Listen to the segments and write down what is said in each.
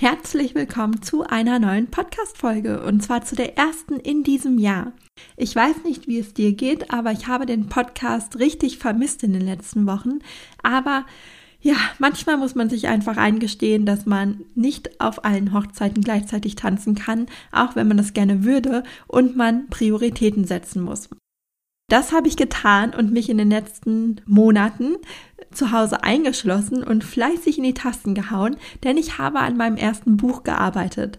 Herzlich willkommen zu einer neuen Podcast-Folge und zwar zu der ersten in diesem Jahr. Ich weiß nicht, wie es dir geht, aber ich habe den Podcast richtig vermisst in den letzten Wochen. Aber ja, manchmal muss man sich einfach eingestehen, dass man nicht auf allen Hochzeiten gleichzeitig tanzen kann, auch wenn man das gerne würde und man Prioritäten setzen muss. Das habe ich getan und mich in den letzten Monaten zu Hause eingeschlossen und fleißig in die Tasten gehauen, denn ich habe an meinem ersten Buch gearbeitet.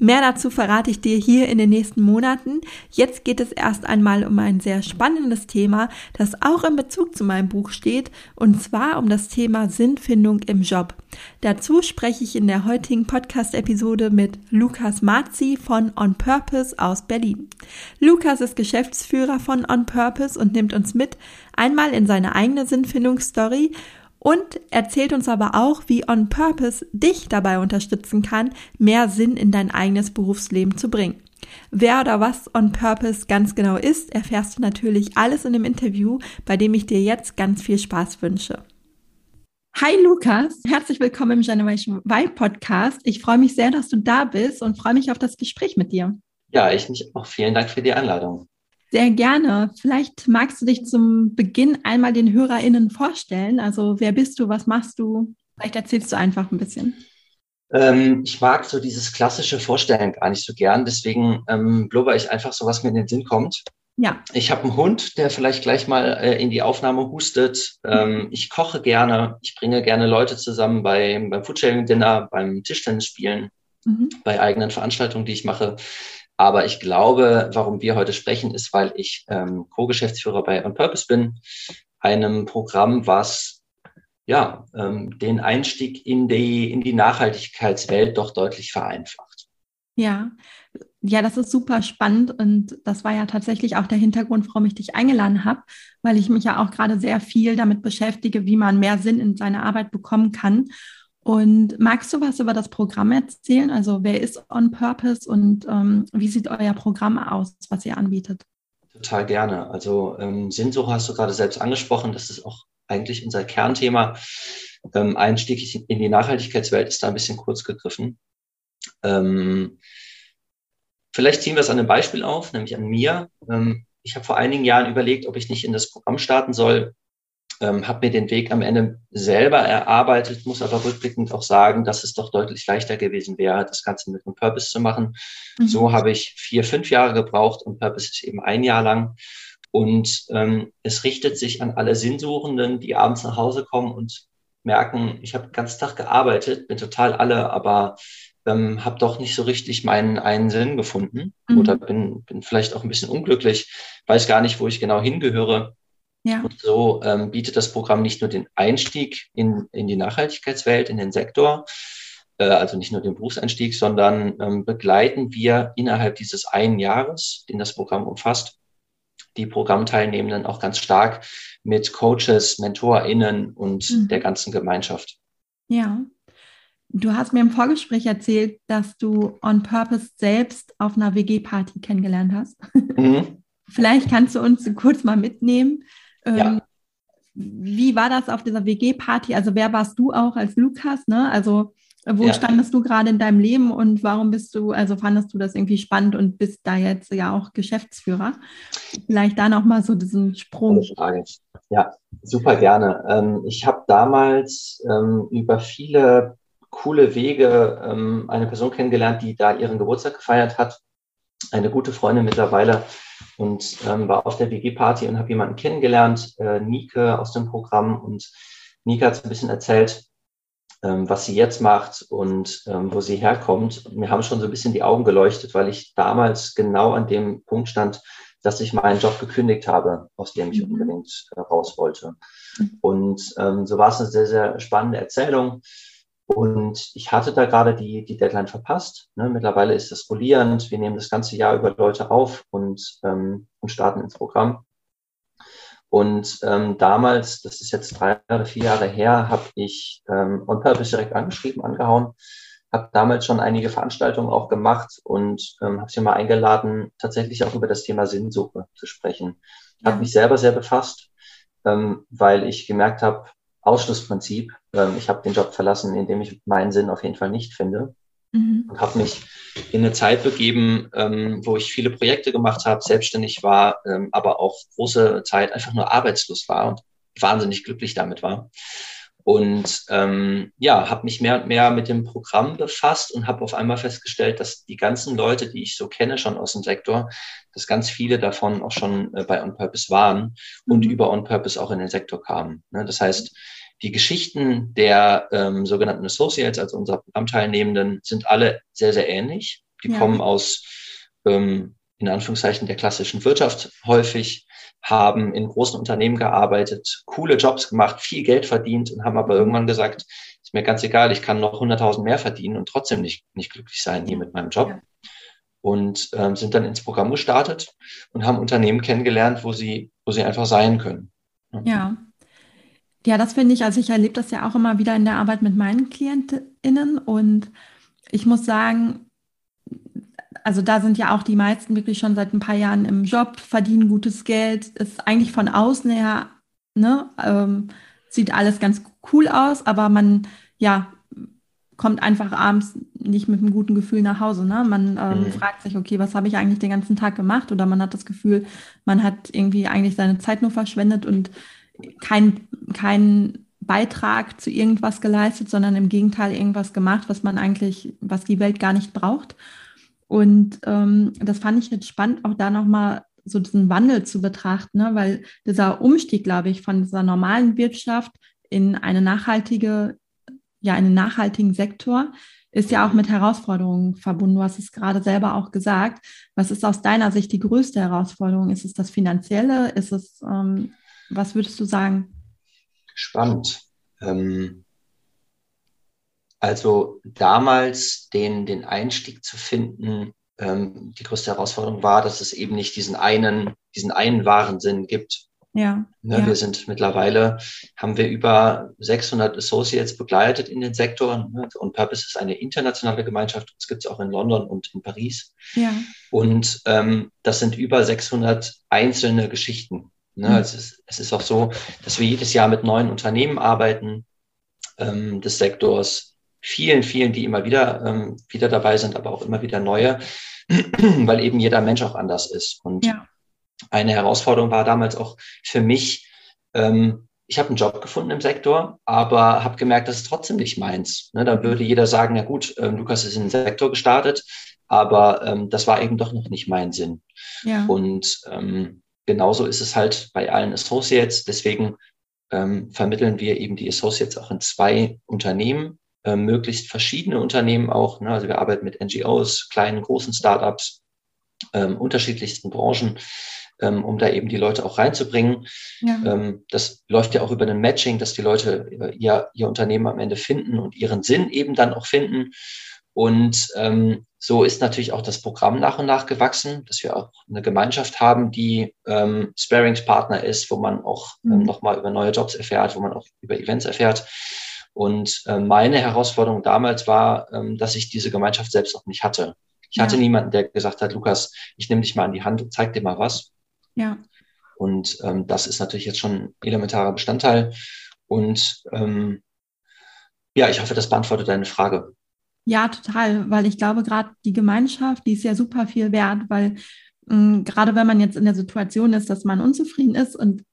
Mehr dazu verrate ich dir hier in den nächsten Monaten. Jetzt geht es erst einmal um ein sehr spannendes Thema, das auch in Bezug zu meinem Buch steht, und zwar um das Thema Sinnfindung im Job. Dazu spreche ich in der heutigen Podcast-Episode mit Lukas Marzi von On Purpose aus Berlin. Lukas ist Geschäftsführer von On Purpose und nimmt uns mit einmal in seine eigene Sinnfindungsstory und erzählt uns aber auch, wie On Purpose dich dabei unterstützen kann, mehr Sinn in dein eigenes Berufsleben zu bringen. Wer oder was On Purpose ganz genau ist, erfährst du natürlich alles in dem Interview, bei dem ich dir jetzt ganz viel Spaß wünsche. Hi Lukas, herzlich willkommen im Generation Y Podcast. Ich freue mich sehr, dass du da bist und freue mich auf das Gespräch mit dir. Ja, ich mich auch. Vielen Dank für die Einladung. Sehr gerne. Vielleicht magst du dich zum Beginn einmal den HörerInnen vorstellen. Also wer bist du, was machst du? Vielleicht erzählst du einfach ein bisschen. Ähm, ich mag so dieses klassische Vorstellen gar nicht so gern, deswegen ähm, blubber ich einfach so, was mir in den Sinn kommt. Ja. Ich habe einen Hund, der vielleicht gleich mal äh, in die Aufnahme hustet. Ähm, ich koche gerne, ich bringe gerne Leute zusammen bei, beim Foodsharing-Dinner, beim Tischtennisspielen, mhm. bei eigenen Veranstaltungen, die ich mache. Aber ich glaube, warum wir heute sprechen, ist, weil ich ähm, Co-Geschäftsführer bei On Purpose bin, einem Programm, was ja ähm, den Einstieg in die in die Nachhaltigkeitswelt doch deutlich vereinfacht. Ja, ja, das ist super spannend und das war ja tatsächlich auch der Hintergrund, warum ich dich eingeladen habe, weil ich mich ja auch gerade sehr viel damit beschäftige, wie man mehr Sinn in seine Arbeit bekommen kann. Und magst du was über das Programm erzählen? Also wer ist On Purpose und ähm, wie sieht euer Programm aus, was ihr anbietet? Total gerne. Also ähm, Sinnsuche hast du gerade selbst angesprochen. Das ist auch eigentlich unser Kernthema. Ähm, Einstieg in die Nachhaltigkeitswelt ist da ein bisschen kurz gegriffen. Ähm, vielleicht ziehen wir es an einem Beispiel auf, nämlich an mir. Ähm, ich habe vor einigen Jahren überlegt, ob ich nicht in das Programm starten soll, ähm, habe mir den Weg am Ende selber erarbeitet, muss aber rückblickend auch sagen, dass es doch deutlich leichter gewesen wäre, das Ganze mit einem Purpose zu machen. Mhm. So habe ich vier, fünf Jahre gebraucht und Purpose ist eben ein Jahr lang. Und ähm, es richtet sich an alle Sinnsuchenden, die abends nach Hause kommen und merken, ich habe den ganzen Tag gearbeitet, bin total alle, aber ähm, habe doch nicht so richtig meinen einen Sinn gefunden mhm. oder bin, bin vielleicht auch ein bisschen unglücklich, weiß gar nicht, wo ich genau hingehöre. Ja. Und so ähm, bietet das Programm nicht nur den Einstieg in, in die Nachhaltigkeitswelt, in den Sektor, äh, also nicht nur den Berufseinstieg, sondern ähm, begleiten wir innerhalb dieses einen Jahres, den das Programm umfasst, die Programmteilnehmenden auch ganz stark mit Coaches, MentorInnen und mhm. der ganzen Gemeinschaft. Ja. Du hast mir im Vorgespräch erzählt, dass du On Purpose selbst auf einer WG-Party kennengelernt hast. Mhm. Vielleicht kannst du uns kurz mal mitnehmen, ja. Ähm, wie war das auf dieser WG-Party? Also wer warst du auch als Lukas? Ne? Also wo ja. standest du gerade in deinem Leben und warum bist du, also fandest du das irgendwie spannend und bist da jetzt ja auch Geschäftsführer? Vielleicht da nochmal so diesen Sprung. Ja, super gerne. Ähm, ich habe damals ähm, über viele coole Wege eine Person kennengelernt, die da ihren Geburtstag gefeiert hat. Eine gute Freundin mittlerweile, und ähm, war auf der WG-Party und habe jemanden kennengelernt, äh, Nike aus dem Programm. Und Nike hat ein bisschen erzählt, ähm, was sie jetzt macht und ähm, wo sie herkommt. Und mir haben schon so ein bisschen die Augen geleuchtet, weil ich damals genau an dem Punkt stand, dass ich meinen Job gekündigt habe, aus dem ich mhm. unbedingt äh, raus wollte. Mhm. Und ähm, so war es eine sehr, sehr spannende Erzählung. Und ich hatte da gerade die, die Deadline verpasst. Ne? Mittlerweile ist das rollierend. Wir nehmen das ganze Jahr über Leute auf und, ähm, und starten ins Programm. Und ähm, damals, das ist jetzt drei oder vier Jahre her, habe ich ähm, On Purpose direkt angeschrieben, angehauen, habe damals schon einige Veranstaltungen auch gemacht und ähm, habe sie mal eingeladen, tatsächlich auch über das Thema Sinnsuche zu sprechen. Ja. Habe mich selber sehr befasst, ähm, weil ich gemerkt habe, Ausschlussprinzip, ähm, ich habe den Job verlassen, in dem ich meinen Sinn auf jeden Fall nicht finde. Mhm. Und habe mich in eine Zeit begeben, ähm, wo ich viele Projekte gemacht habe, selbstständig war, ähm, aber auch große Zeit einfach nur arbeitslos war und wahnsinnig glücklich damit war. Und ähm, ja, habe mich mehr und mehr mit dem Programm befasst und habe auf einmal festgestellt, dass die ganzen Leute, die ich so kenne schon aus dem Sektor, dass ganz viele davon auch schon äh, bei On Purpose waren und mhm. über On Purpose auch in den Sektor kamen. Ne? Das heißt, die Geschichten der ähm, sogenannten Associates, also unserer Programmteilnehmenden, sind alle sehr, sehr ähnlich. Die ja. kommen aus, ähm, in Anführungszeichen, der klassischen Wirtschaft häufig, haben in großen Unternehmen gearbeitet, coole Jobs gemacht, viel Geld verdient und haben aber irgendwann gesagt, ist mir ganz egal, ich kann noch 100.000 mehr verdienen und trotzdem nicht, nicht glücklich sein hier mit meinem Job. Und ähm, sind dann ins Programm gestartet und haben Unternehmen kennengelernt, wo sie, wo sie einfach sein können. Ja. Ja, das finde ich, also ich erlebe das ja auch immer wieder in der Arbeit mit meinen KlientInnen und ich muss sagen, also da sind ja auch die meisten wirklich schon seit ein paar Jahren im Job, verdienen gutes Geld, ist eigentlich von außen her, ne, ähm, sieht alles ganz cool aus, aber man, ja, kommt einfach abends nicht mit einem guten Gefühl nach Hause. Ne? Man ähm, mhm. fragt sich, okay, was habe ich eigentlich den ganzen Tag gemacht? Oder man hat das Gefühl, man hat irgendwie eigentlich seine Zeit nur verschwendet und kein, kein Beitrag zu irgendwas geleistet, sondern im Gegenteil irgendwas gemacht, was man eigentlich, was die Welt gar nicht braucht. Und ähm, das fand ich jetzt spannend, auch da nochmal so diesen Wandel zu betrachten, ne? weil dieser Umstieg, glaube ich, von dieser normalen Wirtschaft in eine nachhaltige, ja, einen nachhaltigen Sektor ist ja auch mit Herausforderungen verbunden. Du hast es gerade selber auch gesagt. Was ist aus deiner Sicht die größte Herausforderung? Ist es das Finanzielle? Ist es, ähm, was würdest du sagen? Spannend. Ähm, also damals den, den Einstieg zu finden, ähm, die größte Herausforderung war, dass es eben nicht diesen einen, diesen einen wahren Sinn gibt. Ja, ne, ja. Wir sind mittlerweile, haben wir über 600 Associates begleitet in den Sektoren. Ne? Und Purpose ist eine internationale Gemeinschaft. Das gibt es auch in London und in Paris. Ja. Und ähm, das sind über 600 einzelne Geschichten. Ne? Mhm. Es, ist, es ist auch so, dass wir jedes Jahr mit neuen Unternehmen arbeiten ähm, des Sektors, vielen, vielen, die immer wieder, ähm, wieder dabei sind, aber auch immer wieder neue, weil eben jeder Mensch auch anders ist. Und ja. eine Herausforderung war damals auch für mich, ähm, ich habe einen Job gefunden im Sektor, aber habe gemerkt, das ist trotzdem nicht meins. Ne, da würde jeder sagen, ja gut, ähm, Lukas ist in den Sektor gestartet, aber ähm, das war eben doch noch nicht mein Sinn. Ja. Und ähm, genauso ist es halt bei allen Associates. Deswegen ähm, vermitteln wir eben die Associates auch in zwei Unternehmen, äh, möglichst verschiedene Unternehmen auch. Ne? Also wir arbeiten mit NGOs, kleinen, großen Startups, ähm, unterschiedlichsten Branchen, ähm, um da eben die Leute auch reinzubringen. Ja. Ähm, das läuft ja auch über ein Matching, dass die Leute ihr, ihr Unternehmen am Ende finden und ihren Sinn eben dann auch finden. Und ähm, so ist natürlich auch das Programm nach und nach gewachsen, dass wir auch eine Gemeinschaft haben, die ähm, Sparings-Partner ist, wo man auch ähm, mhm. nochmal über neue Jobs erfährt, wo man auch über Events erfährt. Und äh, meine Herausforderung damals war, ähm, dass ich diese Gemeinschaft selbst noch nicht hatte. Ich ja. hatte niemanden, der gesagt hat, Lukas, ich nehme dich mal an die Hand, zeig dir mal was. Ja. Und ähm, das ist natürlich jetzt schon ein elementarer Bestandteil. Und ähm, ja, ich hoffe, das beantwortet deine Frage. Ja, total, weil ich glaube, gerade die Gemeinschaft, die ist ja super viel wert, weil mh, gerade wenn man jetzt in der Situation ist, dass man unzufrieden ist und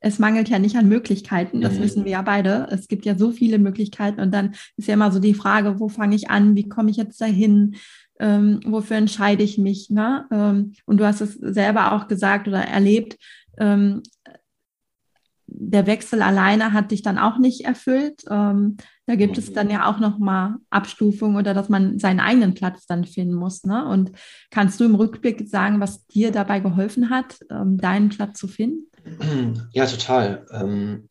es mangelt ja nicht an Möglichkeiten, das mhm. wissen wir ja beide. Es gibt ja so viele Möglichkeiten und dann ist ja immer so die Frage, wo fange ich an, wie komme ich jetzt dahin, ähm, wofür entscheide ich mich. Ne? Ähm, und du hast es selber auch gesagt oder erlebt, ähm, der Wechsel alleine hat dich dann auch nicht erfüllt. Ähm, da gibt mhm. es dann ja auch noch mal Abstufungen oder dass man seinen eigenen Platz dann finden muss. Ne? Und kannst du im Rückblick sagen, was dir dabei geholfen hat, ähm, deinen Platz zu finden? Ja, total. Ähm,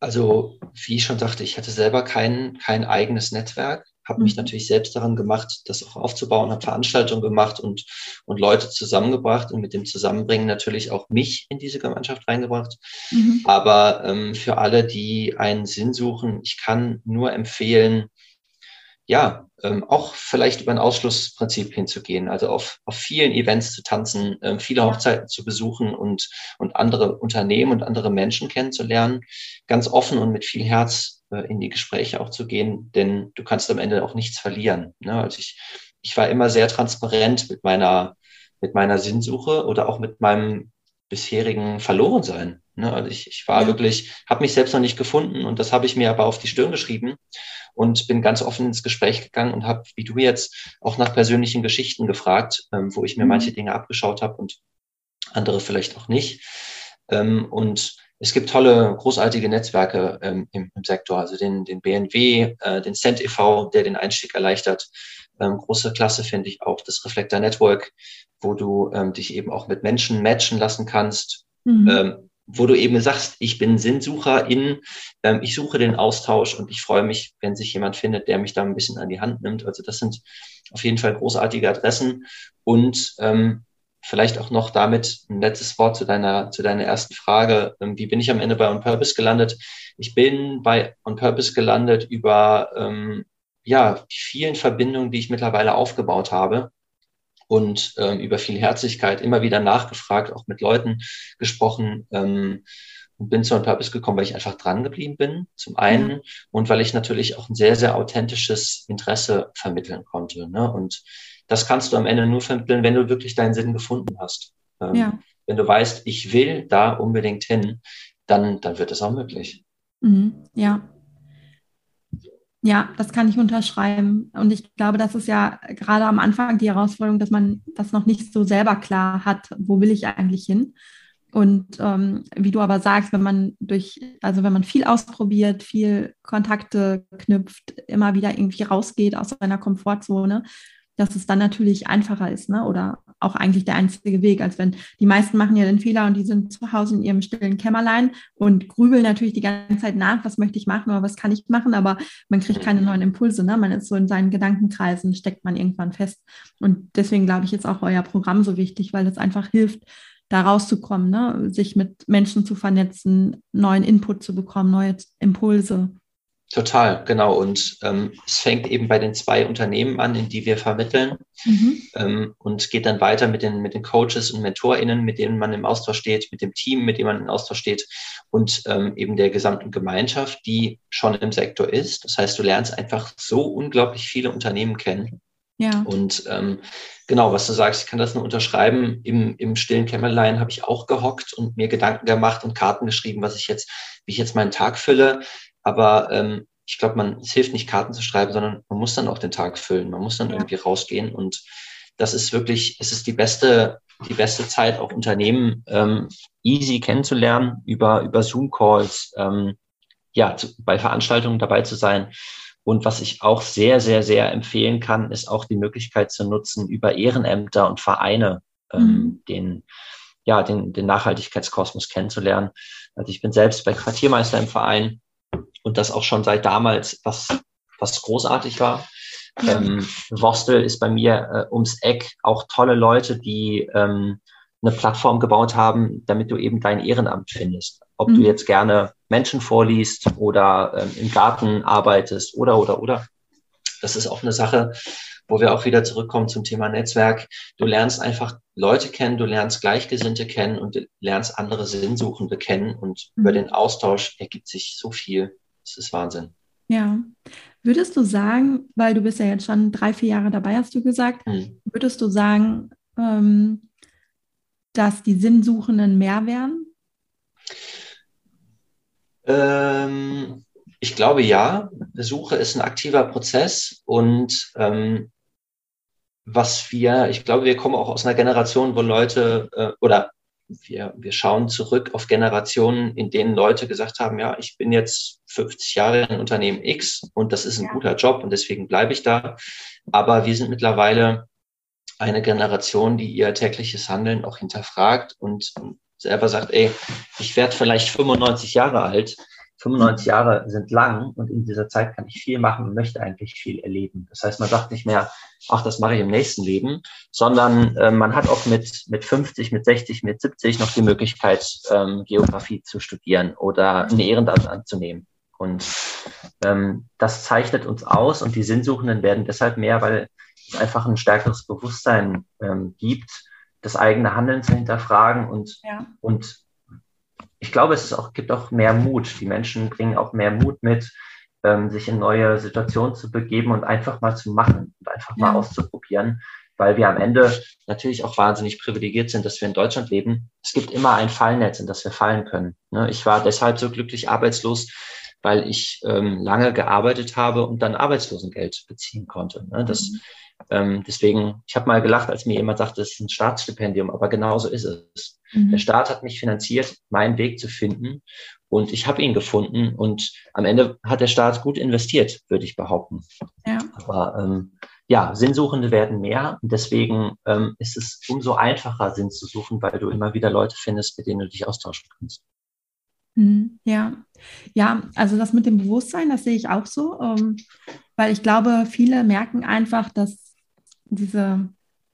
also wie ich schon sagte, ich hatte selber kein, kein eigenes Netzwerk. habe mich mhm. natürlich selbst daran gemacht, das auch aufzubauen, habe Veranstaltungen gemacht und, und Leute zusammengebracht und mit dem Zusammenbringen natürlich auch mich in diese Gemeinschaft reingebracht. Mhm. Aber ähm, für alle, die einen Sinn suchen, ich kann nur empfehlen, ja, ähm, auch vielleicht über ein Ausschlussprinzip hinzugehen, also auf, auf vielen Events zu tanzen, ähm, viele Hochzeiten zu besuchen und, und andere Unternehmen und andere Menschen kennenzulernen, ganz offen und mit viel Herz äh, in die Gespräche auch zu gehen, denn du kannst am Ende auch nichts verlieren. Ne? Also ich, ich war immer sehr transparent mit meiner, mit meiner Sinnsuche oder auch mit meinem bisherigen Verlorensein. Ne? Also ich, ich war ja. wirklich, habe mich selbst noch nicht gefunden und das habe ich mir aber auf die Stirn geschrieben und bin ganz offen ins Gespräch gegangen und habe, wie du jetzt, auch nach persönlichen Geschichten gefragt, ähm, wo ich mir mhm. manche Dinge abgeschaut habe und andere vielleicht auch nicht. Ähm, und es gibt tolle, großartige Netzwerke ähm, im, im, Sektor, also den, den BNW, äh, den Cent e.V., der den Einstieg erleichtert. Ähm, große Klasse finde ich auch das Reflector Network, wo du ähm, dich eben auch mit Menschen matchen lassen kannst. Mhm. Wo du eben sagst, ich bin Sinnsucher in, ähm, ich suche den Austausch und ich freue mich, wenn sich jemand findet, der mich da ein bisschen an die Hand nimmt. Also das sind auf jeden Fall großartige Adressen und ähm, vielleicht auch noch damit ein letztes Wort zu deiner, zu deiner ersten Frage. Ähm, wie bin ich am Ende bei On Purpose gelandet? Ich bin bei On Purpose gelandet über ähm, ja, die vielen Verbindungen, die ich mittlerweile aufgebaut habe und ähm, über viel Herzlichkeit immer wieder nachgefragt, auch mit Leuten gesprochen ähm, und bin zu einem Purpose gekommen, weil ich einfach dran geblieben bin, zum einen, ja. und weil ich natürlich auch ein sehr, sehr authentisches Interesse vermitteln konnte. Ne? Und das kannst du am Ende nur vermitteln, wenn du wirklich deinen Sinn gefunden hast. Ähm, ja. Wenn du weißt, ich will da unbedingt hin, dann, dann wird es auch möglich. Mhm. Ja, ja, das kann ich unterschreiben. Und ich glaube, das ist ja gerade am Anfang die Herausforderung, dass man das noch nicht so selber klar hat, wo will ich eigentlich hin. Und ähm, wie du aber sagst, wenn man durch, also wenn man viel ausprobiert, viel Kontakte knüpft, immer wieder irgendwie rausgeht aus seiner Komfortzone, dass es dann natürlich einfacher ist, ne? Oder auch eigentlich der einzige Weg, als wenn die meisten machen ja den Fehler und die sind zu Hause in ihrem stillen Kämmerlein und grübeln natürlich die ganze Zeit nach, was möchte ich machen oder was kann ich machen, aber man kriegt keine neuen Impulse, ne? Man ist so in seinen Gedankenkreisen, steckt man irgendwann fest. Und deswegen glaube ich jetzt auch euer Programm so wichtig, weil es einfach hilft, da rauszukommen, ne? sich mit Menschen zu vernetzen, neuen Input zu bekommen, neue Impulse. Total, genau. Und ähm, es fängt eben bei den zwei Unternehmen an, in die wir vermitteln mhm. ähm, und geht dann weiter mit den, mit den Coaches und MentorInnen, mit denen man im Austausch steht, mit dem Team, mit dem man im Austausch steht und ähm, eben der gesamten Gemeinschaft, die schon im Sektor ist. Das heißt, du lernst einfach so unglaublich viele Unternehmen kennen. Ja. Und ähm, genau, was du sagst, ich kann das nur unterschreiben. Im, im stillen Kämmerlein habe ich auch gehockt und mir Gedanken gemacht und Karten geschrieben, was ich jetzt, wie ich jetzt meinen Tag fülle. Aber ähm, ich glaube, man, es hilft nicht, Karten zu schreiben, sondern man muss dann auch den Tag füllen. Man muss dann ja. irgendwie rausgehen. Und das ist wirklich, es ist die beste, die beste Zeit, auch Unternehmen ähm, easy kennenzulernen, über, über Zoom-Calls, ähm, ja, zu, bei Veranstaltungen dabei zu sein. Und was ich auch sehr, sehr, sehr empfehlen kann, ist auch die Möglichkeit zu nutzen, über Ehrenämter und Vereine ähm, mhm. den, ja, den, den Nachhaltigkeitskosmos kennenzulernen. Also ich bin selbst bei Quartiermeister im Verein und das auch schon seit damals, was, was großartig war. Ja. Ähm, Vostel ist bei mir äh, ums Eck auch tolle Leute, die ähm, eine Plattform gebaut haben, damit du eben dein Ehrenamt findest. Ob mhm. du jetzt gerne Menschen vorliest oder ähm, im Garten arbeitest oder, oder, oder. Das ist auch eine Sache, wo wir auch wieder zurückkommen zum Thema Netzwerk. Du lernst einfach Leute kennen, du lernst Gleichgesinnte kennen und du lernst andere Sinnsuchende kennen und mhm. über den Austausch ergibt sich so viel. Das ist Wahnsinn. Ja. Würdest du sagen, weil du bist ja jetzt schon drei, vier Jahre dabei, hast du gesagt, mhm. würdest du sagen, ähm, dass die Sinnsuchenden mehr werden? Ähm, ich glaube ja. Suche ist ein aktiver Prozess und ähm, was wir, ich glaube, wir kommen auch aus einer Generation, wo Leute äh, oder wir, wir schauen zurück auf Generationen, in denen Leute gesagt haben, ja, ich bin jetzt 50 Jahre in Unternehmen X und das ist ein ja. guter Job und deswegen bleibe ich da. Aber wir sind mittlerweile eine Generation, die ihr tägliches Handeln auch hinterfragt und selber sagt, ey, ich werde vielleicht 95 Jahre alt. 95 Jahre sind lang und in dieser Zeit kann ich viel machen und möchte eigentlich viel erleben. Das heißt, man sagt nicht mehr, ach, das mache ich im nächsten Leben, sondern äh, man hat auch mit, mit 50, mit 60, mit 70 noch die Möglichkeit, ähm, Geografie zu studieren oder ein Ehrenamt anzunehmen. Und ähm, das zeichnet uns aus und die Sinnsuchenden werden deshalb mehr, weil es einfach ein stärkeres Bewusstsein ähm, gibt, das eigene Handeln zu hinterfragen und, ja. und ich glaube, es auch, gibt auch mehr Mut. Die Menschen bringen auch mehr Mut mit, ähm, sich in neue Situationen zu begeben und einfach mal zu machen und einfach ja. mal auszuprobieren, weil wir am Ende natürlich auch wahnsinnig privilegiert sind, dass wir in Deutschland leben. Es gibt immer ein Fallnetz, in das wir fallen können. Ne? Ich war deshalb so glücklich arbeitslos, weil ich ähm, lange gearbeitet habe und dann Arbeitslosengeld beziehen konnte. Ne? Das, mhm. ähm, deswegen, ich habe mal gelacht, als mir jemand sagte, es ist ein Staatsstipendium, aber genau so ist es. Mhm. Der Staat hat mich finanziert, meinen Weg zu finden und ich habe ihn gefunden und am Ende hat der Staat gut investiert, würde ich behaupten. Ja. Aber ähm, ja, Sinnsuchende werden mehr und deswegen ähm, ist es umso einfacher, Sinn zu suchen, weil du immer wieder Leute findest, mit denen du dich austauschen kannst. Mhm, ja, ja, also das mit dem Bewusstsein, das sehe ich auch so, ähm, weil ich glaube, viele merken einfach, dass diese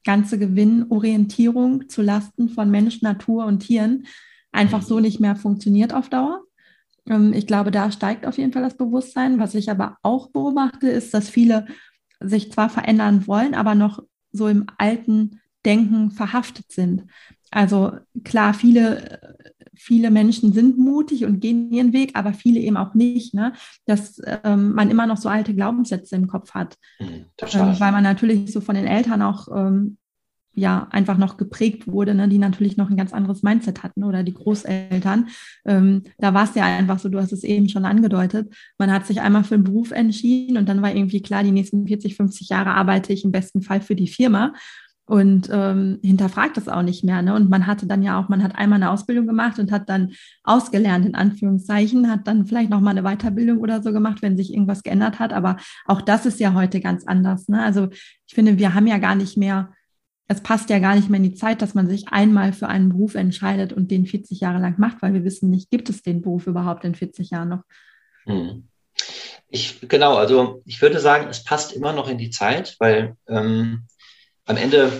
ganze Gewinnorientierung zu Lasten von Mensch, Natur und Tieren einfach so nicht mehr funktioniert auf Dauer. Ähm, ich glaube, da steigt auf jeden Fall das Bewusstsein. Was ich aber auch beobachte, ist, dass viele sich zwar verändern wollen, aber noch so im alten Denken verhaftet sind. Also klar, viele viele Menschen sind mutig und gehen ihren Weg, aber viele eben auch nicht, ne? dass ähm, man immer noch so alte Glaubenssätze im Kopf hat. Mhm, ähm, weil man natürlich so von den Eltern auch ähm, ja einfach noch geprägt wurde, ne? die natürlich noch ein ganz anderes Mindset hatten oder die Großeltern. Ähm, da war es ja einfach so, du hast es eben schon angedeutet, man hat sich einmal für einen Beruf entschieden und dann war irgendwie klar, die nächsten 40, 50 Jahre arbeite ich im besten Fall für die Firma und ähm, hinterfragt das auch nicht mehr. Ne? Und man hatte dann ja auch, man hat einmal eine Ausbildung gemacht und hat dann ausgelernt, in Anführungszeichen, hat dann vielleicht nochmal eine Weiterbildung oder so gemacht, wenn sich irgendwas geändert hat. Aber auch das ist ja heute ganz anders. Ne? Also ich finde, wir haben ja gar nicht mehr, es passt ja gar nicht mehr in die Zeit, dass man sich einmal für einen Beruf entscheidet und den 40 Jahre lang macht, weil wir wissen nicht, gibt es den Beruf überhaupt in 40 Jahren noch? Hm. Ich, genau, also ich würde sagen, es passt immer noch in die Zeit, weil ähm, am Ende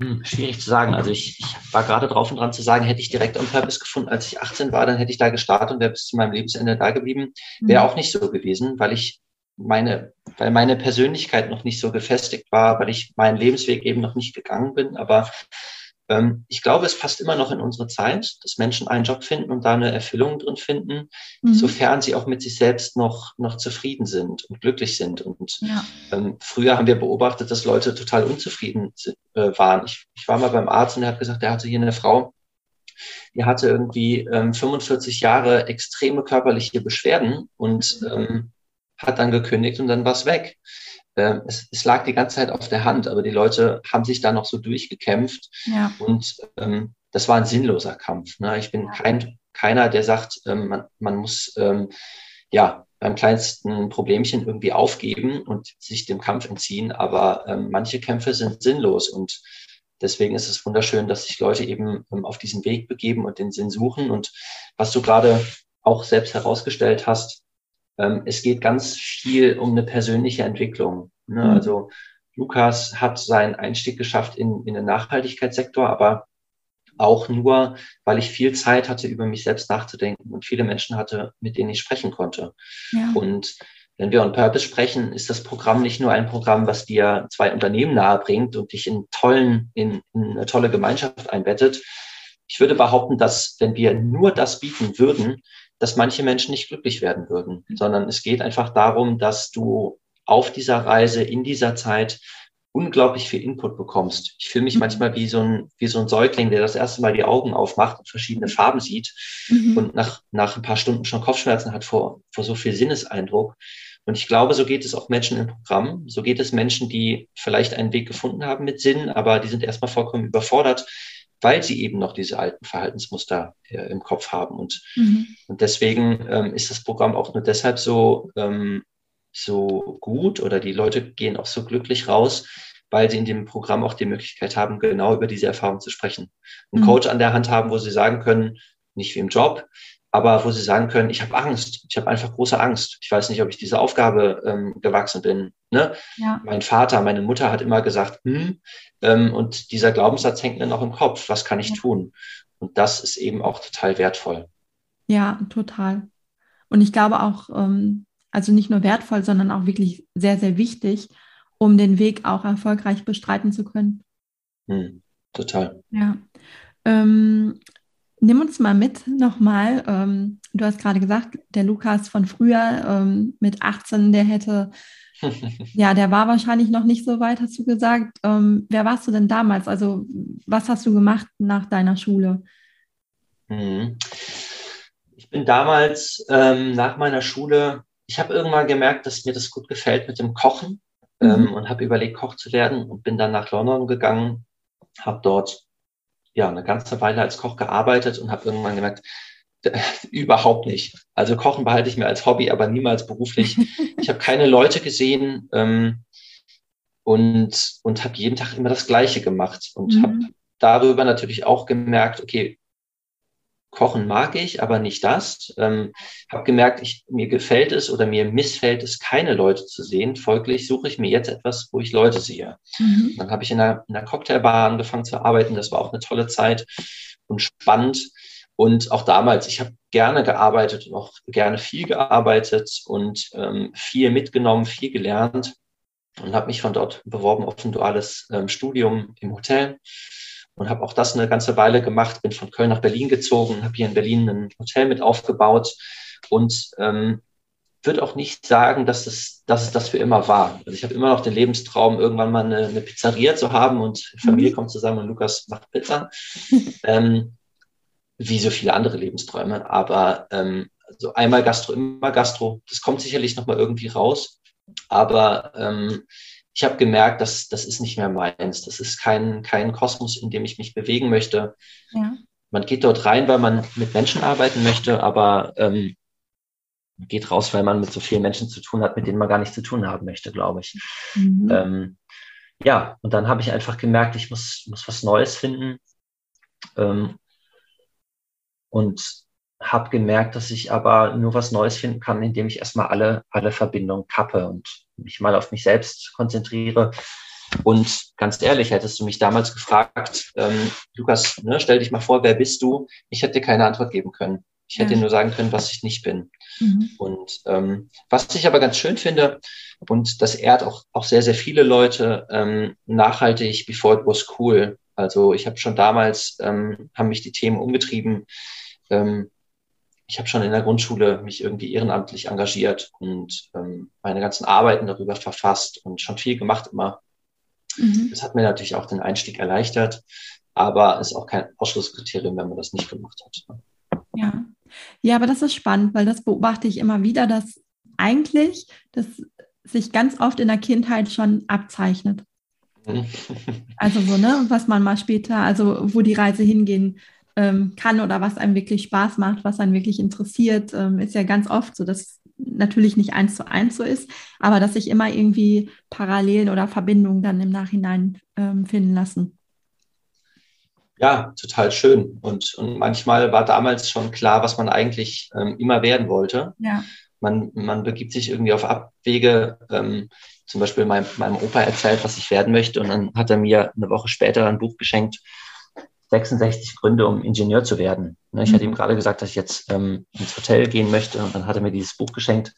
hm, schwierig zu sagen. Also ich, ich war gerade drauf und dran zu sagen, hätte ich direkt on Purpose gefunden, als ich 18 war, dann hätte ich da gestartet und wäre bis zu meinem Lebensende da geblieben. Wäre mhm. auch nicht so gewesen, weil ich meine, weil meine Persönlichkeit noch nicht so gefestigt war, weil ich meinen Lebensweg eben noch nicht gegangen bin. Aber ich glaube, es passt immer noch in unsere Zeit, dass Menschen einen Job finden und da eine Erfüllung drin finden, mhm. sofern sie auch mit sich selbst noch, noch zufrieden sind und glücklich sind. Und ja. ähm, früher haben wir beobachtet, dass Leute total unzufrieden äh, waren. Ich, ich war mal beim Arzt und der hat gesagt, der hatte hier eine Frau, die hatte irgendwie ähm, 45 Jahre extreme körperliche Beschwerden und mhm. ähm, hat dann gekündigt und dann war es weg äh, es, es, lag die ganze Zeit auf der Hand, aber die Leute haben sich da noch so durchgekämpft. Ja. Und ähm, das war ein sinnloser Kampf. Ne? Ich bin ja. kein, keiner, der sagt, ähm, man, man muss ähm, ja beim kleinsten Problemchen irgendwie aufgeben und sich dem Kampf entziehen. Aber ähm, manche Kämpfe sind sinnlos und deswegen ist es wunderschön, dass sich Leute eben ähm, auf diesen Weg begeben und den Sinn suchen. Und was du gerade auch selbst herausgestellt hast, ähm, es geht ganz viel um eine persönliche Entwicklung. Ne? Mhm. Also Lukas hat seinen Einstieg geschafft in, in den Nachhaltigkeitssektor, aber auch nur, weil ich viel Zeit hatte, über mich selbst nachzudenken und viele Menschen hatte, mit denen ich sprechen konnte. Ja. Und wenn wir on Purpose sprechen, ist das Programm nicht nur ein Programm, was dir zwei Unternehmen nahebringt und dich in tollen, in, in eine tolle Gemeinschaft einbettet. Ich würde behaupten, dass wenn wir nur das bieten würden, dass manche Menschen nicht glücklich werden würden, mhm. sondern es geht einfach darum, dass du auf dieser Reise, in dieser Zeit unglaublich viel Input bekommst. Ich fühle mich mhm. manchmal wie so, ein, wie so ein Säugling, der das erste Mal die Augen aufmacht und verschiedene mhm. Farben sieht mhm. und nach, nach ein paar Stunden schon Kopfschmerzen hat vor, vor so viel Sinneseindruck. Und ich glaube, so geht es auch Menschen im Programm. So geht es Menschen, die vielleicht einen Weg gefunden haben mit Sinn, aber die sind erstmal vollkommen überfordert, weil sie eben noch diese alten Verhaltensmuster äh, im Kopf haben. Und, mhm. und deswegen ähm, ist das Programm auch nur deshalb so, ähm, so gut oder die Leute gehen auch so glücklich raus, weil sie in dem Programm auch die Möglichkeit haben, genau über diese Erfahrung zu sprechen. Einen mhm. Coach an der Hand haben, wo sie sagen können, nicht wie im Job, aber wo sie sagen können, ich habe Angst, ich habe einfach große Angst. Ich weiß nicht, ob ich diese Aufgabe ähm, gewachsen bin. Ne? Ja. Mein Vater, meine Mutter hat immer gesagt, hm, ähm, und dieser Glaubenssatz hängt mir noch im Kopf, was kann ich ja. tun? Und das ist eben auch total wertvoll. Ja, total. Und ich glaube auch, ähm, also nicht nur wertvoll, sondern auch wirklich sehr, sehr wichtig, um den Weg auch erfolgreich bestreiten zu können. Hm, total. Ja. Ähm, Nimm uns mal mit nochmal. Ähm, du hast gerade gesagt, der Lukas von früher ähm, mit 18, der hätte, ja, der war wahrscheinlich noch nicht so weit, hast du gesagt. Ähm, wer warst du denn damals? Also, was hast du gemacht nach deiner Schule? Mhm. Ich bin damals ähm, nach meiner Schule, ich habe irgendwann gemerkt, dass mir das gut gefällt mit dem Kochen ähm, mhm. und habe überlegt, Koch zu werden und bin dann nach London gegangen, habe dort ja eine ganze Weile als Koch gearbeitet und habe irgendwann gemerkt, überhaupt nicht. Also Kochen behalte ich mir als Hobby, aber niemals beruflich. ich habe keine Leute gesehen ähm, und, und habe jeden Tag immer das Gleiche gemacht und mhm. habe darüber natürlich auch gemerkt, okay, Kochen mag ich, aber nicht das. Ähm, habe gemerkt, ich, mir gefällt es oder mir missfällt es, keine Leute zu sehen. Folglich suche ich mir jetzt etwas, wo ich Leute sehe. Mhm. Dann habe ich in einer, in einer Cocktailbar angefangen zu arbeiten. Das war auch eine tolle Zeit und spannend. Und auch damals, ich habe gerne gearbeitet und auch gerne viel gearbeitet und ähm, viel mitgenommen, viel gelernt und habe mich von dort beworben auf ein duales ähm, Studium im Hotel und habe auch das eine ganze Weile gemacht, bin von Köln nach Berlin gezogen, habe hier in Berlin ein Hotel mit aufgebaut und ähm, würde auch nicht sagen, dass es, dass es das für immer war. Also ich habe immer noch den Lebenstraum, irgendwann mal eine, eine Pizzeria zu haben und Familie mhm. kommt zusammen und Lukas macht Pizza. ähm, wie so viele andere Lebensträume. Aber ähm, so einmal Gastro, immer Gastro, das kommt sicherlich nochmal irgendwie raus. Aber ähm, ich habe gemerkt, dass das ist nicht mehr meins. Das ist kein, kein Kosmos, in dem ich mich bewegen möchte. Ja. Man geht dort rein, weil man mit Menschen arbeiten möchte, aber ähm, geht raus, weil man mit so vielen Menschen zu tun hat, mit denen man gar nichts zu tun haben möchte, glaube ich. Mhm. Ähm, ja, und dann habe ich einfach gemerkt, ich muss, muss was Neues finden. Ähm, und habe gemerkt, dass ich aber nur was Neues finden kann, indem ich erstmal alle, alle Verbindungen kappe und mich mal auf mich selbst konzentriere. Und ganz ehrlich, hättest du mich damals gefragt, ähm, Lukas, ne, stell dich mal vor, wer bist du? Ich hätte dir keine Antwort geben können. Ich hätte ja. nur sagen können, was ich nicht bin. Mhm. Und ähm, was ich aber ganz schön finde, und das ehrt auch, auch sehr, sehr viele Leute, ähm, nachhaltig, before it was cool. Also ich habe schon damals, ähm, haben mich die Themen umgetrieben, ähm, ich habe schon in der Grundschule mich irgendwie ehrenamtlich engagiert und ähm, meine ganzen Arbeiten darüber verfasst und schon viel gemacht immer. Mhm. Das hat mir natürlich auch den Einstieg erleichtert, aber ist auch kein Ausschlusskriterium, wenn man das nicht gemacht hat. Ja. Ja, aber das ist spannend, weil das beobachte ich immer wieder, dass eigentlich das sich ganz oft in der Kindheit schon abzeichnet. Mhm. Also so, ne, was man mal später, also wo die Reise hingehen ähm, kann oder was einem wirklich Spaß macht, was einen wirklich interessiert, ähm, ist ja ganz oft so, dass natürlich nicht eins zu eins so ist, aber dass sich immer irgendwie Parallelen oder Verbindungen dann im Nachhinein ähm, finden lassen. Ja, total schön. Und, und manchmal war damals schon klar, was man eigentlich ähm, immer werden wollte. Ja. Man, man begibt sich irgendwie auf Abwege. Ähm, zum Beispiel mein, meinem Opa erzählt, was ich werden möchte. Und dann hat er mir eine Woche später ein Buch geschenkt, 66 Gründe, um Ingenieur zu werden. Ne, ich mhm. hatte ihm gerade gesagt, dass ich jetzt ähm, ins Hotel gehen möchte und dann hat er mir dieses Buch geschenkt.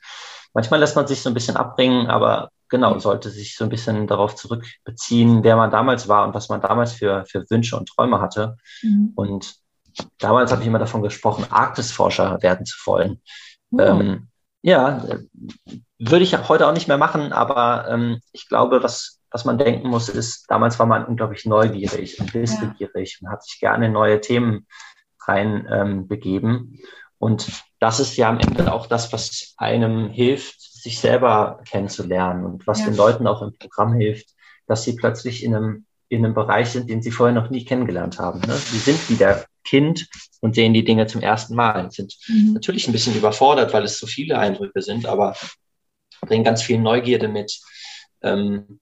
Manchmal lässt man sich so ein bisschen abbringen, aber genau, sollte sich so ein bisschen darauf zurückbeziehen, wer man damals war und was man damals für, für Wünsche und Träume hatte. Mhm. Und damals habe ich immer davon gesprochen, Arktisforscher werden zu wollen. Oh. Ähm, ja, würde ich heute auch nicht mehr machen, aber ähm, ich glaube, was was man denken muss, ist, damals war man unglaublich neugierig und wissbegierig ja. und hat sich gerne neue Themen rein ähm, begeben. Und das ist ja am Ende auch das, was einem hilft, sich selber kennenzulernen und was ja. den Leuten auch im Programm hilft, dass sie plötzlich in einem, in einem Bereich sind, den sie vorher noch nie kennengelernt haben. Ne? Sie sind wieder Kind und sehen die Dinge zum ersten Mal, sind mhm. natürlich ein bisschen überfordert, weil es so viele Eindrücke sind, aber bringen ganz viel Neugierde mit. Ähm,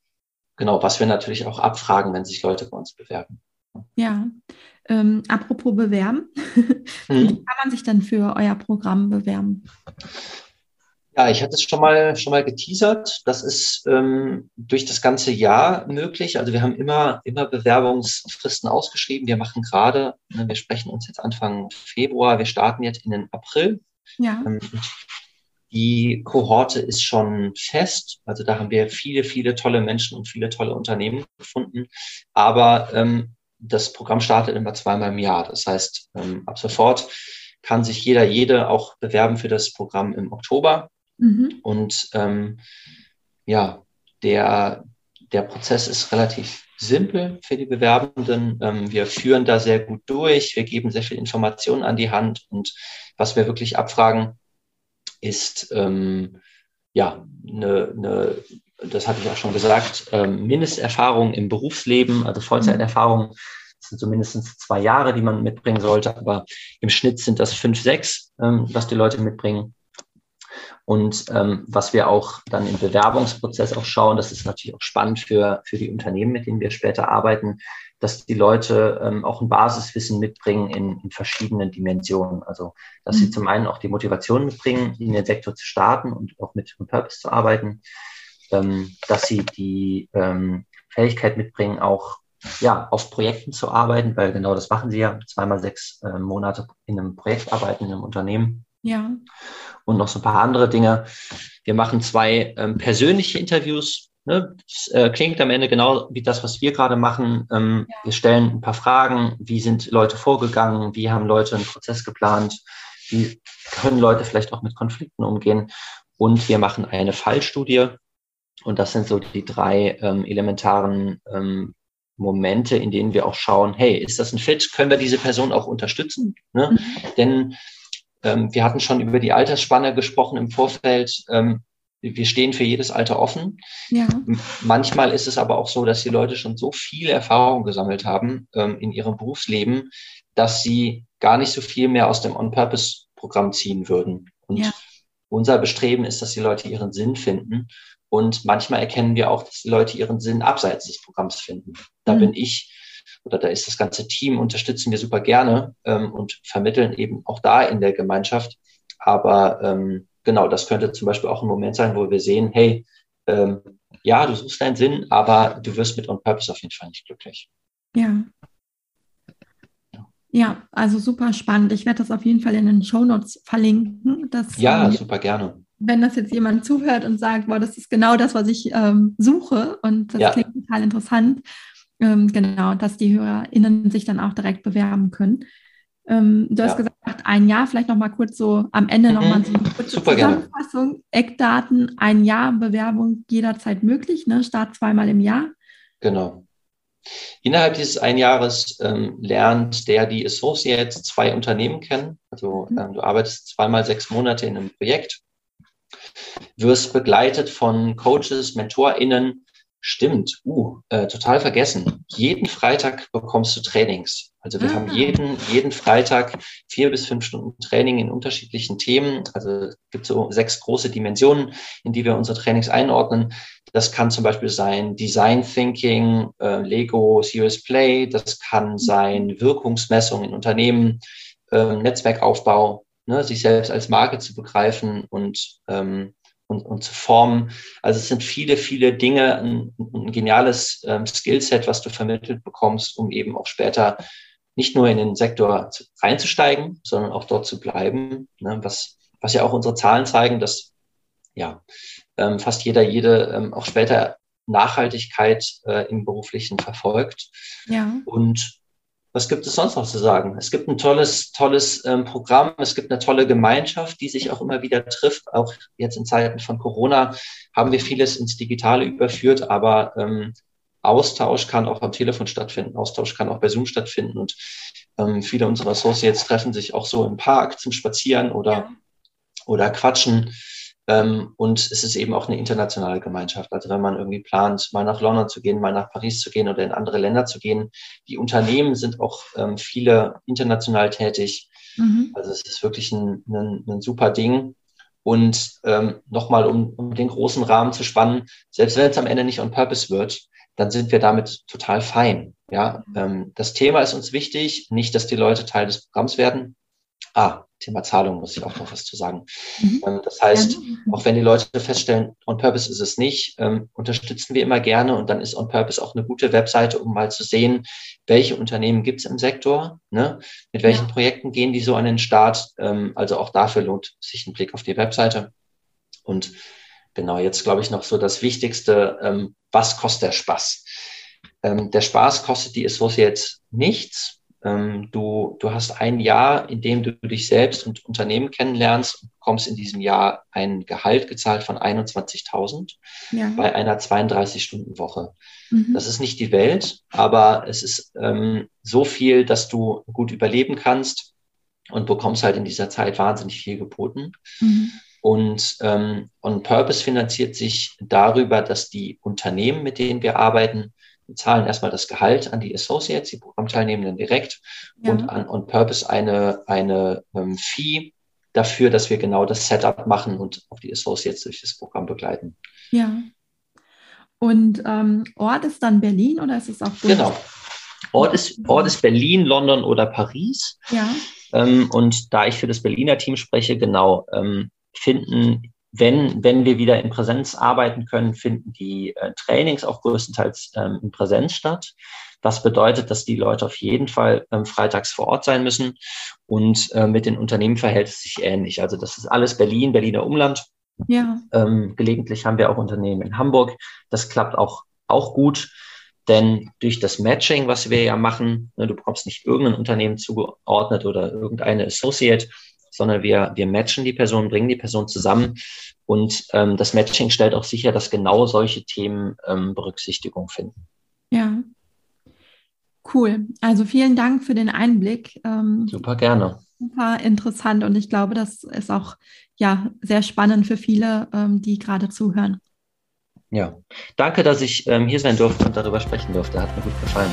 genau, was wir natürlich auch abfragen, wenn sich Leute bei uns bewerben. Ja. Ähm, apropos bewerben, mhm. wie kann man sich denn für euer Programm bewerben? Ja, ich hatte es schon mal schon mal geteasert. Das ist ähm, durch das ganze Jahr möglich. Also wir haben immer immer Bewerbungsfristen ausgeschrieben. Wir machen gerade, ne, wir sprechen uns jetzt Anfang Februar. Wir starten jetzt in den April. Ja. Ähm, die Kohorte ist schon fest. Also da haben wir viele viele tolle Menschen und viele tolle Unternehmen gefunden. Aber ähm, das Programm startet immer zweimal im Jahr. Das heißt, ähm, ab sofort kann sich jeder, jede auch bewerben für das Programm im Oktober. Mhm. Und ähm, ja, der, der Prozess ist relativ simpel für die Bewerbenden. Ähm, wir führen da sehr gut durch. Wir geben sehr viel Informationen an die Hand. Und was wir wirklich abfragen, ist ähm, ja eine, eine, das hatte ich auch schon gesagt, ähm, Mindesterfahrung im Berufsleben, also Vollzeiterfahrung. Das sind so zwei Jahre, die man mitbringen sollte, aber im Schnitt sind das fünf, sechs, ähm, was die Leute mitbringen. Und ähm, was wir auch dann im Bewerbungsprozess auch schauen, das ist natürlich auch spannend für, für die Unternehmen, mit denen wir später arbeiten, dass die Leute ähm, auch ein Basiswissen mitbringen in, in verschiedenen Dimensionen. Also, dass mhm. sie zum einen auch die Motivation mitbringen, in den Sektor zu starten und auch mit Purpose zu arbeiten, ähm, dass sie die ähm, Fähigkeit mitbringen, auch ja, auf Projekten zu arbeiten, weil genau das machen sie ja, zweimal sechs äh, Monate in einem Projekt arbeiten, in einem Unternehmen. Ja. Und noch so ein paar andere Dinge. Wir machen zwei ähm, persönliche Interviews. Ne? Das äh, klingt am Ende genau wie das, was wir gerade machen. Ähm, ja. Wir stellen ein paar Fragen. Wie sind Leute vorgegangen? Wie haben Leute einen Prozess geplant? Wie können Leute vielleicht auch mit Konflikten umgehen? Und wir machen eine Fallstudie. Und das sind so die drei ähm, elementaren ähm, Momente, in denen wir auch schauen, hey, ist das ein Fit? Können wir diese Person auch unterstützen? Ne? Mhm. Denn ähm, wir hatten schon über die Altersspanne gesprochen im Vorfeld. Ähm, wir stehen für jedes Alter offen. Ja. Manchmal ist es aber auch so, dass die Leute schon so viel Erfahrung gesammelt haben ähm, in ihrem Berufsleben, dass sie gar nicht so viel mehr aus dem On-Purpose-Programm ziehen würden. Und ja. unser Bestreben ist, dass die Leute ihren Sinn finden. Und manchmal erkennen wir auch, dass die Leute ihren Sinn abseits des Programms finden. Da mhm. bin ich oder da ist das ganze Team, unterstützen wir super gerne ähm, und vermitteln eben auch da in der Gemeinschaft. Aber ähm, genau, das könnte zum Beispiel auch ein Moment sein, wo wir sehen, hey, ähm, ja, du suchst deinen Sinn, aber du wirst mit On Purpose auf jeden Fall nicht glücklich. Ja. Ja, also super spannend. Ich werde das auf jeden Fall in den Show Notes verlinken. Dass, ja, ähm, super gerne. Wenn das jetzt jemand zuhört und sagt, boah, das ist genau das, was ich ähm, suche und das ja. klingt total interessant, ähm, genau, dass die HörerInnen sich dann auch direkt bewerben können. Ähm, du hast gesagt, ein Jahr, vielleicht nochmal kurz so am Ende mhm. nochmal so eine kurze Super Zusammenfassung. Gerne. Eckdaten, ein Jahr Bewerbung jederzeit möglich, ne? Start zweimal im Jahr. Genau. Innerhalb dieses ein Jahres ähm, lernt der, die Associate, zwei Unternehmen kennen. Also mhm. ähm, du arbeitest zweimal sechs Monate in einem Projekt, wirst begleitet von Coaches, MentorInnen, Stimmt, uh, äh, total vergessen. Jeden Freitag bekommst du Trainings. Also wir ah. haben jeden, jeden Freitag vier bis fünf Stunden Training in unterschiedlichen Themen. Also es gibt so sechs große Dimensionen, in die wir unsere Trainings einordnen. Das kann zum Beispiel sein Design Thinking, äh, Lego Serious Play. Das kann mhm. sein Wirkungsmessung in Unternehmen, äh, Netzwerkaufbau, ne, sich selbst als Marke zu begreifen und ähm, und, und zu formen. Also es sind viele, viele Dinge, ein, ein geniales ähm, Skillset, was du vermittelt bekommst, um eben auch später nicht nur in den Sektor reinzusteigen, sondern auch dort zu bleiben. Ne? Was, was ja auch unsere Zahlen zeigen, dass ja ähm, fast jeder, jede ähm, auch später Nachhaltigkeit äh, im Beruflichen verfolgt. Ja. Und was gibt es sonst noch zu sagen? Es gibt ein tolles, tolles ähm, Programm, es gibt eine tolle Gemeinschaft, die sich auch immer wieder trifft. Auch jetzt in Zeiten von Corona haben wir vieles ins Digitale überführt, aber ähm, Austausch kann auch am Telefon stattfinden, Austausch kann auch bei Zoom stattfinden und ähm, viele unserer Associates treffen sich auch so im Park zum Spazieren oder, oder quatschen. Ähm, und es ist eben auch eine internationale Gemeinschaft. Also wenn man irgendwie plant, mal nach London zu gehen, mal nach Paris zu gehen oder in andere Länder zu gehen, die Unternehmen sind auch ähm, viele international tätig. Mhm. Also es ist wirklich ein, ein, ein super Ding. Und ähm, nochmal, um, um den großen Rahmen zu spannen, selbst wenn es am Ende nicht on purpose wird, dann sind wir damit total fein. Ja, ähm, das Thema ist uns wichtig, nicht, dass die Leute Teil des Programms werden. Ah, Thema Zahlung muss ich auch noch was zu sagen. Mhm. Ähm, das heißt, ja. auch wenn die Leute feststellen, On Purpose ist es nicht, ähm, unterstützen wir immer gerne und dann ist On Purpose auch eine gute Webseite, um mal zu sehen, welche Unternehmen gibt es im Sektor, ne? mit welchen ja. Projekten gehen die so an den Start. Ähm, also auch dafür lohnt sich ein Blick auf die Webseite. Und genau, jetzt glaube ich noch so das Wichtigste, ähm, was kostet der Spaß? Ähm, der Spaß kostet die Associates nichts ähm, du, du hast ein Jahr, in dem du dich selbst und Unternehmen kennenlernst und bekommst in diesem Jahr ein Gehalt gezahlt von 21.000 ja. bei einer 32-Stunden-Woche. Mhm. Das ist nicht die Welt, aber es ist ähm, so viel, dass du gut überleben kannst und bekommst halt in dieser Zeit wahnsinnig viel geboten. Mhm. Und ähm, On Purpose finanziert sich darüber, dass die Unternehmen, mit denen wir arbeiten, wir zahlen erstmal das Gehalt an die Associates, die Programmteilnehmenden direkt ja. und an On Purpose eine, eine ähm, Fee dafür, dass wir genau das Setup machen und auch die Associates durch das Programm begleiten. Ja. Und ähm, Ort ist dann Berlin oder ist es auch Bund? Genau. Ort ist, Ort ist Berlin, London oder Paris. Ja. Ähm, und da ich für das Berliner Team spreche, genau, ähm, finden wenn, wenn wir wieder in Präsenz arbeiten können, finden die äh, Trainings auch größtenteils ähm, in Präsenz statt. Das bedeutet, dass die Leute auf jeden Fall ähm, freitags vor Ort sein müssen. Und äh, mit den Unternehmen verhält es sich ähnlich. Also das ist alles Berlin, Berliner Umland. Ja. Ähm, gelegentlich haben wir auch Unternehmen in Hamburg. Das klappt auch, auch gut. Denn durch das Matching, was wir ja machen, ne, du bekommst nicht irgendein Unternehmen zugeordnet oder irgendeine Associate, sondern wir, wir matchen die Person, bringen die Person zusammen und ähm, das Matching stellt auch sicher, dass genau solche Themen ähm, Berücksichtigung finden. Ja. Cool. Also vielen Dank für den Einblick. Ähm, super gerne. Super interessant und ich glaube, das ist auch ja sehr spannend für viele, ähm, die gerade zuhören. Ja, danke, dass ich ähm, hier sein durfte und darüber sprechen durfte. Hat mir gut gefallen.